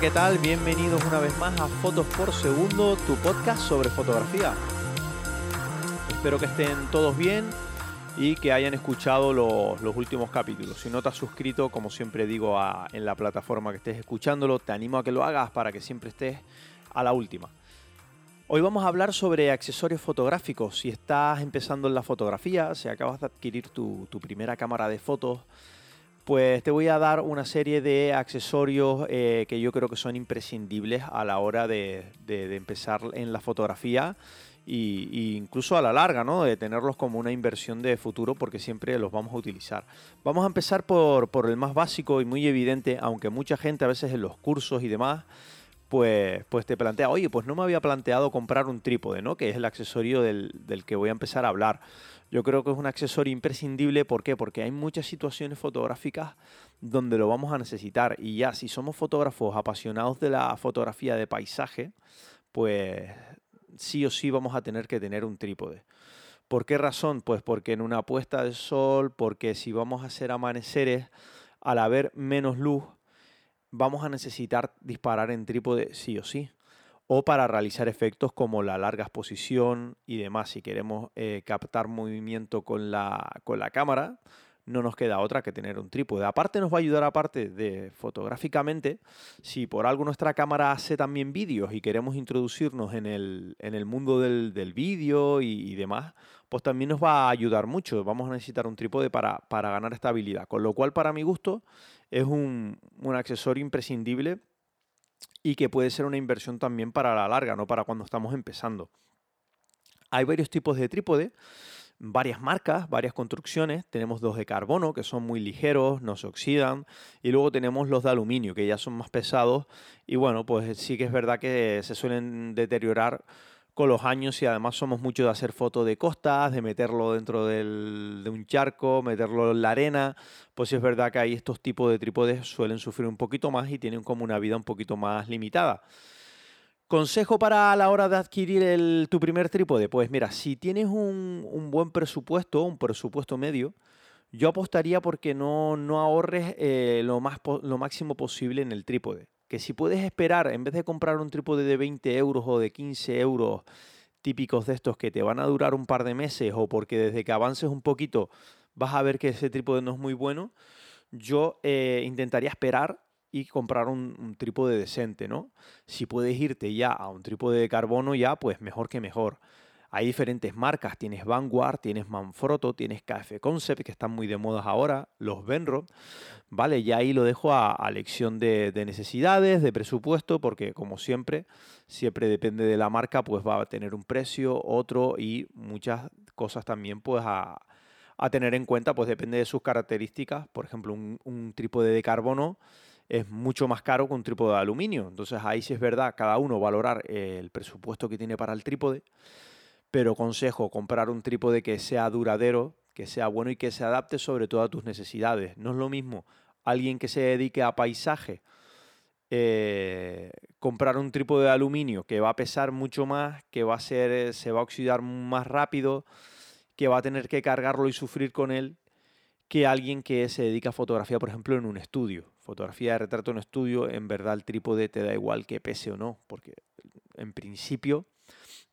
¿qué tal? Bienvenidos una vez más a Fotos por Segundo, tu podcast sobre fotografía. Espero que estén todos bien y que hayan escuchado los, últimos capítulos. Si no te has suscrito, como siempre digo, en la plataforma que estés escuchándolo, te animo a que lo hagas para que siempre estés a la última. Hoy vamos a hablar sobre accesorios fotográficos. Si estás empezando en la fotografía, si acabas de adquirir tu, primera cámara de fotos, pues te voy a dar una serie de accesorios eh, que yo creo que son imprescindibles a la hora de, empezar en la fotografía e incluso a la larga, ¿no? De tenerlos como una inversión de futuro porque siempre los vamos a utilizar. Vamos a empezar por, por el más básico y muy evidente, aunque mucha gente a veces en los cursos y demás pues, pues te plantea, oye, pues no me había planteado comprar un trípode, ¿no? Que es el accesorio del, que voy a empezar a hablar. Yo creo que es un accesorio imprescindible, ¿por qué? Porque hay muchas situaciones fotográficas donde lo vamos a necesitar. Y ya, si somos fotógrafos apasionados de la fotografía de paisaje, pues sí o sí vamos a tener que tener un trípode. ¿Por qué razón? Pues porque en una puesta de sol, porque si vamos a hacer amaneceres, al haber menos luz, vamos a necesitar disparar en trípode sí o sí. O para realizar efectos como la larga exposición y demás. Si queremos eh, captar movimiento con la, con la cámara, no nos queda otra que tener un trípode. Aparte nos va a ayudar, aparte de fotográficamente, si por algo nuestra cámara hace también vídeos y queremos introducirnos en el, en el mundo del, del vídeo y, demás, pues también nos va a ayudar mucho. Vamos a necesitar un trípode para, para ganar estabilidad. Con lo cual, para mi gusto, es un, accesorio imprescindible y que puede ser una inversión también para la larga, no para cuando estamos empezando. Hay varios tipos de trípode, varias marcas, varias construcciones. Tenemos dos de carbono, que son muy ligeros, no se oxidan. Y luego tenemos los de aluminio, que ya son más pesados. Y bueno, pues sí que es verdad que se suelen deteriorar los años y además somos mucho de hacer fotos de costas, de meterlo dentro de un charco, meterlo en la arena, pues es verdad que ahí estos tipos de trípodes suelen sufrir un poquito más y tienen como una vida un poquito más limitada. Consejo para la hora de adquirir tu primer trípode, pues mira, si tienes un, buen presupuesto, un presupuesto medio, yo apostaría porque no, no ahorres eh, lo, más, lo máximo posible en el trípode que si puedes esperar, en vez de comprar un trípode de 20 euros o de 15 euros típicos de estos que te van a durar un par de meses o porque desde que avances un poquito vas a ver que ese trípode no es muy bueno, yo eh, intentaría esperar y comprar un, un, trípode decente, ¿no? Si puedes irte ya a un trípode de carbono ya, pues mejor que mejor. Hay diferentes marcas, tienes Vanguard, tienes Manfrotto, tienes KF Concept, que están muy de moda ahora, los Benro, ¿vale? Y ahí lo dejo a, a lección de, necesidades, de presupuesto, porque como siempre, siempre depende de la marca, pues va a tener un precio, otro y muchas cosas también, pues a, tener en cuenta, pues depende de sus características. Por ejemplo, un, un trípode de carbono es mucho más caro que un trípode de aluminio. Entonces ahí sí es verdad, cada uno valorar el presupuesto que tiene para el trípode pero consejo comprar un trípode que sea duradero, que sea bueno y que se adapte sobre todo a tus necesidades. No es lo mismo alguien que se dedique a paisaje, eh, comprar un trípode de aluminio que va a pesar mucho más, que va a ser, eh, se va a oxidar más rápido, que va a tener que cargarlo y sufrir con él, que alguien que se dedica a fotografía, por ejemplo, en un estudio. Fotografía de retrato en estudio, en verdad el trípode te da igual que pese o no, porque en principio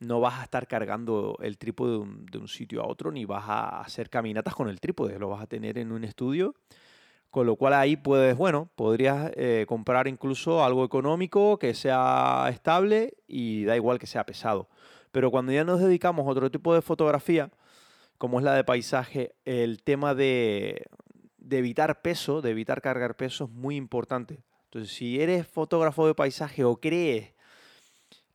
no vas a estar cargando el trípode de un, sitio a otro, ni vas a hacer caminatas con el trípode, lo vas a tener en un estudio. Con lo cual ahí puedes, bueno, podrías eh, comprar incluso algo económico que sea estable y da igual que sea pesado. Pero cuando ya nos dedicamos a otro tipo de fotografía, como es la de paisaje, el tema de, de evitar peso, de evitar cargar peso es muy importante. Entonces, si eres fotógrafo de paisaje o crees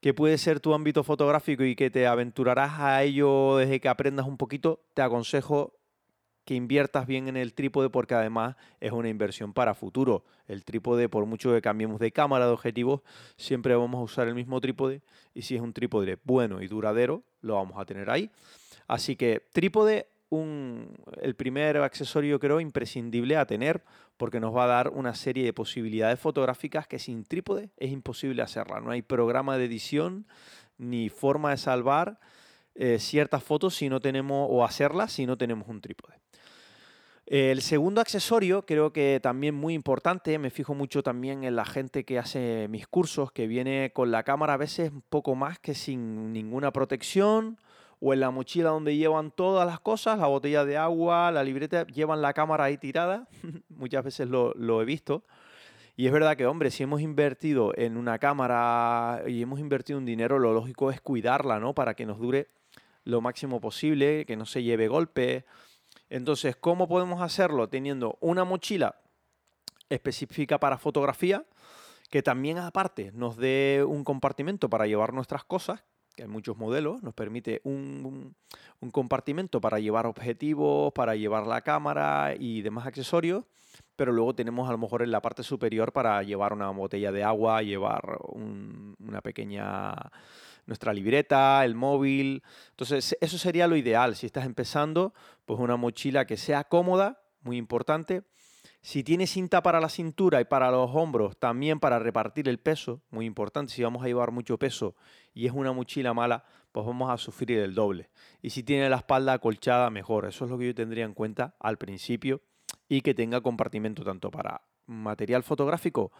que puede ser tu ámbito fotográfico y que te aventurarás a ello desde que aprendas un poquito, te aconsejo que inviertas bien en el trípode porque además es una inversión para futuro. El trípode, por mucho que cambiemos de cámara, de objetivos, siempre vamos a usar el mismo trípode y si es un trípode bueno y duradero, lo vamos a tener ahí. Así que trípode el primer accesorio creo imprescindible a tener porque nos va a dar una serie de posibilidades fotográficas que sin trípode es imposible hacerla. No hay programa de edición ni forma de salvar eh, ciertas fotos si no tenemos o hacerlas si no tenemos un trípode. El segundo accesorio, creo que también muy importante, me fijo mucho también en la gente que hace mis cursos, que viene con la cámara a veces un poco más que sin ninguna protección, o en la mochila donde llevan todas las cosas, la botella de agua, la libreta, llevan la cámara ahí tirada, muchas veces lo, he visto. Y es verdad que, hombre, si hemos invertido en una cámara y hemos invertido un dinero, lo lógico es cuidarla, ¿no? Para que nos dure lo máximo posible, que no se lleve golpe. Entonces, ¿cómo podemos hacerlo? Teniendo una mochila específica para fotografía, que también aparte nos dé un compartimento para llevar nuestras cosas, que muchos modelos, nos permite un, compartimento para llevar objetivos, para llevar la cámara y demás accesorios, pero luego tenemos a lo mejor en la parte superior para llevar una botella de agua, llevar una pequeña nuestra libreta, el móvil. Entonces, eso sería lo ideal. Si estás empezando, pues una mochila que sea cómoda, muy importante. Si tiene cinta para la cintura y para los hombros, también para repartir el peso, muy importante. Si vamos a llevar mucho peso y es una mochila mala, pues vamos a sufrir el doble. Y si tiene la espalda acolchada, mejor. Eso es lo que yo tendría en cuenta al principio y que tenga compartimento tanto para material fotográfico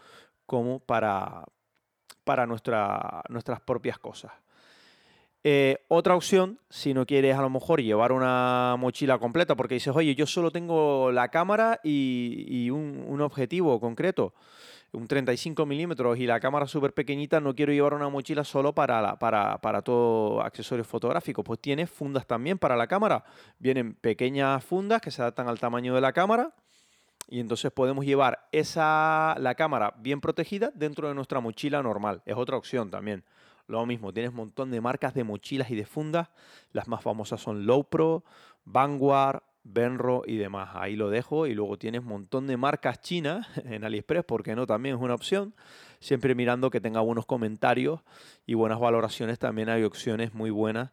como para, para nuestra, nuestras propias cosas. Eh, otra opción, si no quieres a lo mejor llevar una mochila completa, porque dices, oye, yo solo tengo la cámara y, un, objetivo concreto, un 35 milímetros y la cámara súper pequeñita, no quiero llevar una mochila solo para, para, para todo accesorio fotográfico. Pues tienes fundas también para la cámara. Vienen pequeñas fundas que se adaptan al tamaño de la cámara y entonces podemos llevar esa, la cámara bien protegida dentro de nuestra mochila normal. Es otra opción también. Lo mismo, tienes un montón de marcas de mochilas y de fundas. Las más famosas son Lowpro, Vanguard, Benro y demás. Ahí lo dejo. Y luego tienes un montón de marcas chinas en AliExpress, porque no, también es una opción. Siempre mirando que tenga buenos comentarios y buenas valoraciones. También hay opciones muy buenas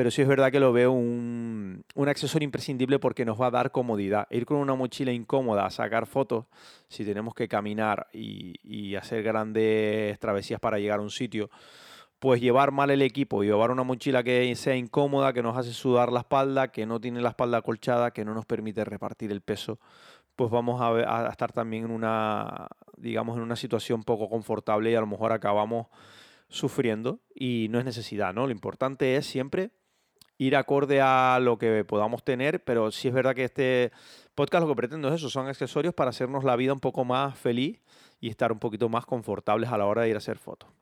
pero sí es verdad que lo veo un, accesorio imprescindible porque nos va a dar comodidad. Ir con una mochila incómoda a sacar fotos, si tenemos que caminar y, hacer grandes travesías para llegar a un sitio, pues llevar mal el equipo llevar una mochila que sea incómoda, que nos hace sudar la espalda, que no tiene la espalda acolchada, que no nos permite repartir el peso, pues vamos a, a estar también en una, digamos, en una situación poco confortable y a lo mejor acabamos sufriendo y no es necesidad, ¿no? Lo importante es siempre ir acorde a lo que podamos tener, pero sí es verdad que este podcast lo que pretendo es eso, son accesorios para hacernos la vida un poco más feliz y estar un poquito más confortables a la hora de ir a hacer fotos.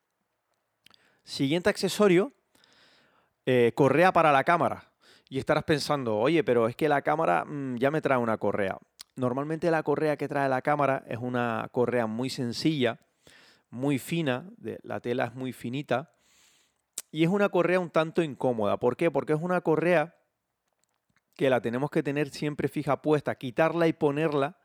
Siguiente accesorio, eh, correa para la cámara. Y estarás pensando, oye, pero es que la cámara mm, ya me trae una correa. Normalmente la correa que trae la cámara es una correa muy sencilla, muy fina, la tela es muy finita y es una correa un tanto incómoda. ¿Por qué? Porque es una correa que la tenemos que tener siempre fija puesta. Quitarla y ponerla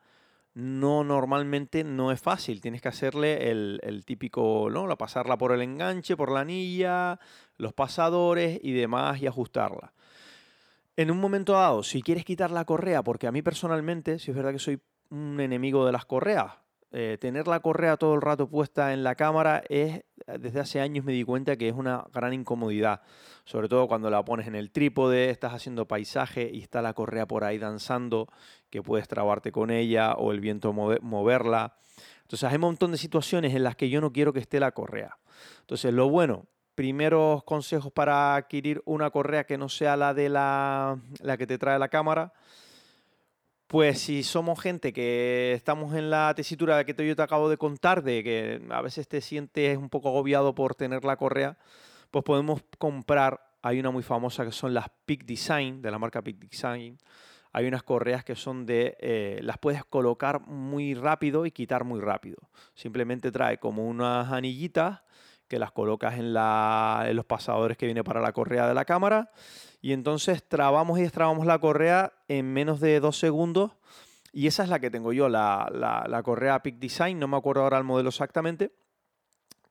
no normalmente no es fácil. Tienes que hacerle el, típico, ¿no? La pasarla por el enganche, por la anilla, los pasadores y demás y ajustarla. En un momento dado, si quieres quitar la correa, porque a mí personalmente, si es verdad que soy un enemigo de las correas, eh, tener la correa todo el rato puesta en la cámara es, desde hace años me di cuenta que es una gran incomodidad, sobre todo cuando la pones en el trípode, estás haciendo paisaje y está la correa por ahí danzando, que puedes trabarte con ella o el viento moverla. Entonces hay un montón de situaciones en las que yo no quiero que esté la correa. Entonces lo bueno, primeros consejos para adquirir una correa que no sea la de la, la que te trae la cámara pues si somos gente que estamos en la tesitura que yo te acabo de contar, de que a veces te sientes un poco agobiado por tener la correa, pues podemos comprar, hay una muy famosa que son las Peak Design, de la marca Peak Design. Hay unas correas que son de, eh, las puedes colocar muy rápido y quitar muy rápido. Simplemente trae como unas anillitas que las colocas en, en los pasadores que viene para la correa de la cámara y entonces trabamos y destrabamos la correa en menos de dos segundos. Y esa es la que tengo yo, la, correa Peak Design, no me acuerdo ahora el modelo exactamente.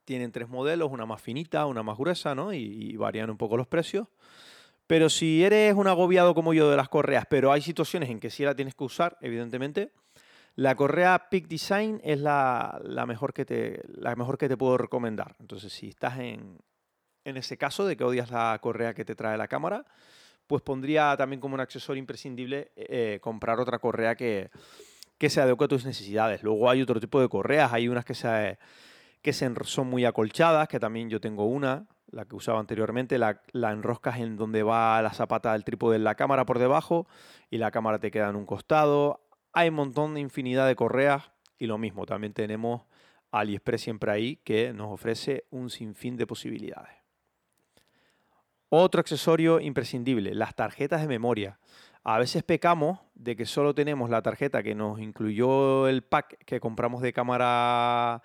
Tienen tres modelos, una más finita, una más gruesa, ¿no? Y, varían un poco los precios. Pero si eres un agobiado como yo de las correas, pero hay situaciones en que sí la tienes que usar, evidentemente, la correa Peak Design es la, mejor que te, la mejor que te puedo recomendar. Entonces, si estás en, en ese caso de que odias la correa que te trae la cámara, pues pondría también como un accesorio imprescindible eh, comprar otra correa que, que se adecue a tus necesidades. Luego hay otro tipo de correas, hay unas que, se, que son muy acolchadas, que también yo tengo una, la que usaba anteriormente, la, la, enroscas en donde va la zapata del trípode de la cámara por debajo y la cámara te queda en un costado. Hay un montón de infinidad de correas y lo mismo, también tenemos AliExpress siempre ahí que nos ofrece un sinfín de posibilidades. Otro accesorio imprescindible, las tarjetas de memoria. A veces pecamos de que solo tenemos la tarjeta que nos incluyó el pack que compramos de cámara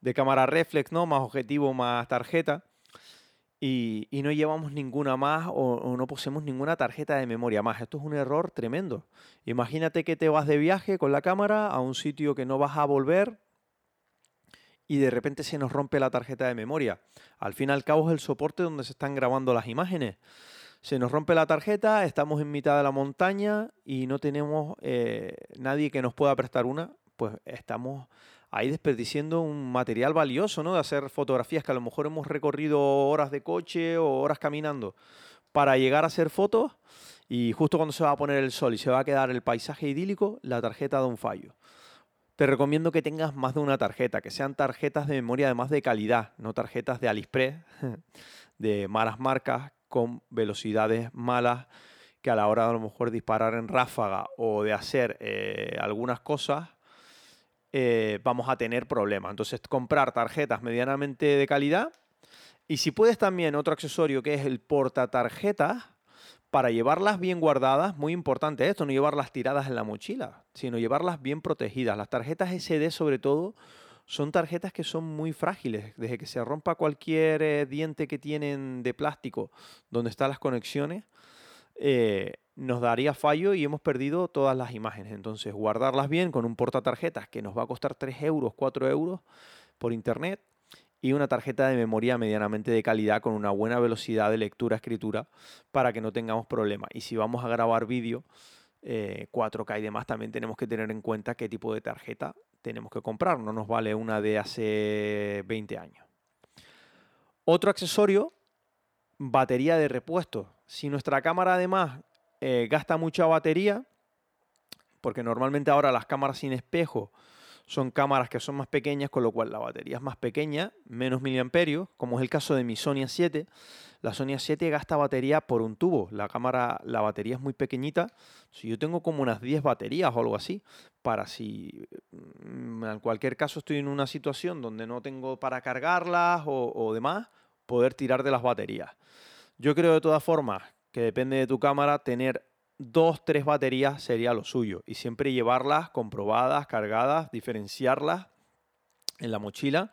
de cámara reflex, ¿no? Más objetivo, más tarjeta. Y, no llevamos ninguna más o, o, no poseemos ninguna tarjeta de memoria más. Esto es un error tremendo. Imagínate que te vas de viaje con la cámara a un sitio que no vas a volver y de repente se nos rompe la tarjeta de memoria. Al fin y al cabo es el soporte donde se están grabando las imágenes se nos rompe la tarjeta, estamos en mitad de la montaña y no tenemos eh, nadie que nos pueda prestar una, pues estamos ahí desperdiciando un material valioso, ¿no? De hacer fotografías que a lo mejor hemos recorrido horas de coche o horas caminando para llegar a hacer fotos y justo cuando se va a poner el sol y se va a quedar el paisaje idílico, la tarjeta da un fallo. Te recomiendo que tengas más de una tarjeta, que sean tarjetas de memoria además de calidad, no tarjetas de AliExpress, de malas marcas, con velocidades malas que a la hora de a lo mejor disparar en ráfaga o de hacer eh, algunas cosas, eh, vamos a tener problemas. Entonces, comprar tarjetas medianamente de calidad. Y si puedes también otro accesorio que es el portatarjetas, para llevarlas bien guardadas, muy importante esto, no llevarlas tiradas en la mochila, sino llevarlas bien protegidas. Las tarjetas SD sobre todo son tarjetas que son muy frágiles. Desde que se rompa cualquier eh, diente que tienen de plástico donde están las conexiones, eh, nos daría fallo y hemos perdido todas las imágenes. Entonces, guardarlas bien con un portatarjetas que nos va a costar 3 euros, 4 euros por internet y una tarjeta de memoria medianamente de calidad con una buena velocidad de lectura-escritura para que no tengamos problemas. Y si vamos a grabar vídeo, 4K eh, y demás, también tenemos que tener en cuenta qué tipo de tarjeta tenemos que comprar, no nos vale una de hace 20 años. Otro accesorio, batería de repuesto. Si nuestra cámara además eh, gasta mucha batería, porque normalmente ahora las cámaras sin espejo son cámaras que son más pequeñas, con lo cual la batería es más pequeña, menos miliamperios, como es el caso de mi Sony A7. La Sony A7 gasta batería por un tubo. La cámara, la batería es muy pequeñita. Si yo tengo como unas 10 baterías o algo así, para si mm, en cualquier caso estoy en una situación donde no tengo para cargarlas o, o demás, poder tirar de las baterías. Yo creo de todas formas que depende de tu cámara, tener dos, tres baterías sería lo suyo. Y siempre llevarlas comprobadas, cargadas, diferenciarlas en la mochila.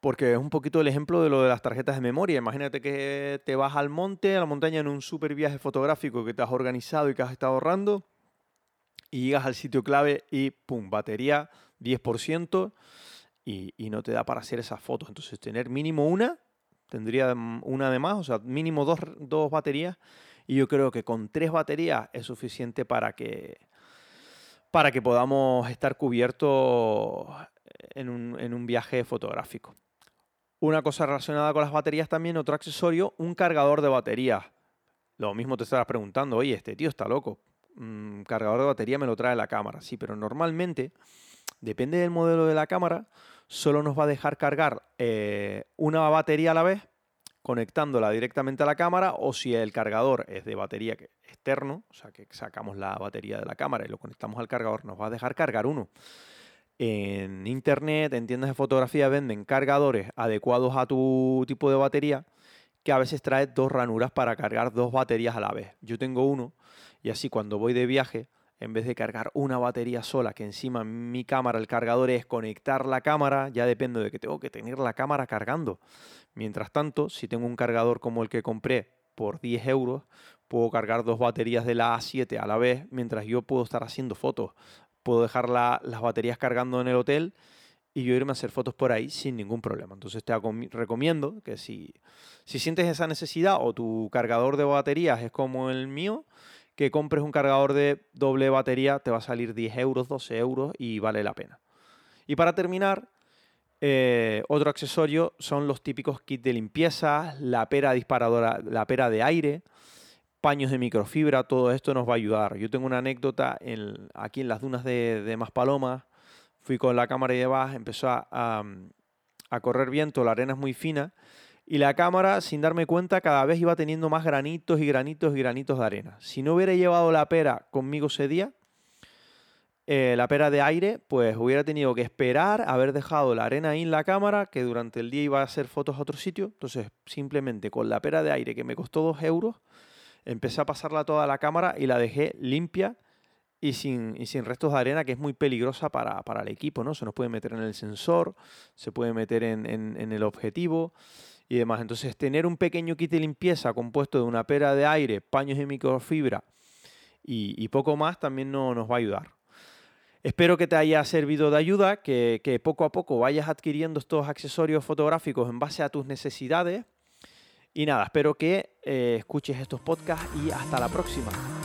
Porque es un poquito el ejemplo de lo de las tarjetas de memoria. Imagínate que te vas al monte, a la montaña en un super viaje fotográfico que te has organizado y que has estado ahorrando. Y llegas al sitio clave y pum, batería 10% y, y no te da para hacer esas fotos. Entonces tener mínimo una, tendría una de más, o sea, mínimo dos, dos baterías y yo creo que con tres baterías es suficiente para que, para que podamos estar cubiertos en un, viaje fotográfico. Una cosa relacionada con las baterías también, otro accesorio, un cargador de baterías. Lo mismo te estarás preguntando, oye, este tío está loco. Un mm, cargador de batería me lo trae la cámara. Sí, pero normalmente, depende del modelo de la cámara, solo nos va a dejar cargar eh, una batería a la vez conectándola directamente a la cámara o si el cargador es de batería externo, o sea que sacamos la batería de la cámara y lo conectamos al cargador, nos va a dejar cargar uno. En internet, en tiendas de fotografía venden cargadores adecuados a tu tipo de batería que a veces trae dos ranuras para cargar dos baterías a la vez. Yo tengo uno y así cuando voy de viaje en vez de cargar una batería sola, que encima mi cámara, el cargador es conectar la cámara, ya depende de que tengo que tener la cámara cargando. Mientras tanto, si tengo un cargador como el que compré por 10 euros, puedo cargar dos baterías de la A7 a la vez, mientras yo puedo estar haciendo fotos. Puedo dejar las baterías cargando en el hotel y yo irme a hacer fotos por ahí sin ningún problema. Entonces te recomiendo que si, si sientes esa necesidad o tu cargador de baterías es como el mío, que compres un cargador de doble batería te va a salir 10 euros, 12 euros y vale la pena. Y para terminar, eh, otro accesorio son los típicos kits de limpieza, la pera disparadora, la pera de aire paños de microfibra, todo esto nos va a ayudar. Yo tengo una anécdota aquí en las dunas de, de Maspalomas. Fui con la cámara y demás, empezó a, a, correr viento, la arena es muy fina. Y la cámara, sin darme cuenta, cada vez iba teniendo más granitos y granitos y granitos de arena. Si no hubiera llevado la pera conmigo ese día, eh, la pera de aire, pues hubiera tenido que esperar, haber dejado la arena ahí en la cámara, que durante el día iba a hacer fotos a otro sitio. Entonces, simplemente con la pera de aire, que me costó dos euros, empecé a pasarla toda la cámara y la dejé limpia y sin, sin restos de arena, que es muy peligrosa para, el equipo, ¿no? Se nos puede meter en el sensor, se puede meter en, el objetivo y demás. Entonces, tener un pequeño kit de limpieza compuesto de una pera de aire, paños de microfibra y, poco más también no, nos va a ayudar. Espero que te haya servido de ayuda, que, que poco a poco vayas adquiriendo estos accesorios fotográficos en base a tus necesidades y nada, espero que eh, escuches estos podcasts y hasta la próxima.